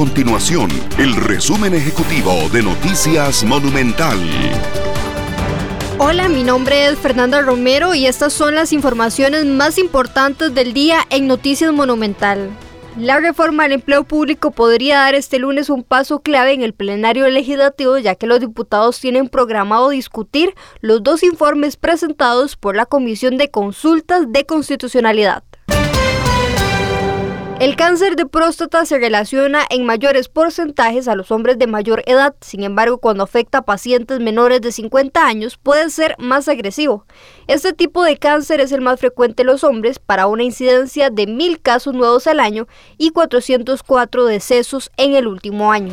continuación el resumen ejecutivo de Noticias Monumental. Hola, mi nombre es Fernanda Romero y estas son las informaciones más importantes del día en Noticias Monumental. La reforma al empleo público podría dar este lunes un paso clave en el plenario legislativo ya que los diputados tienen programado discutir los dos informes presentados por la Comisión de Consultas de Constitucionalidad. El cáncer de próstata se relaciona en mayores porcentajes a los hombres de mayor edad, sin embargo cuando afecta a pacientes menores de 50 años puede ser más agresivo. Este tipo de cáncer es el más frecuente en los hombres para una incidencia de 1.000 casos nuevos al año y 404 decesos en el último año.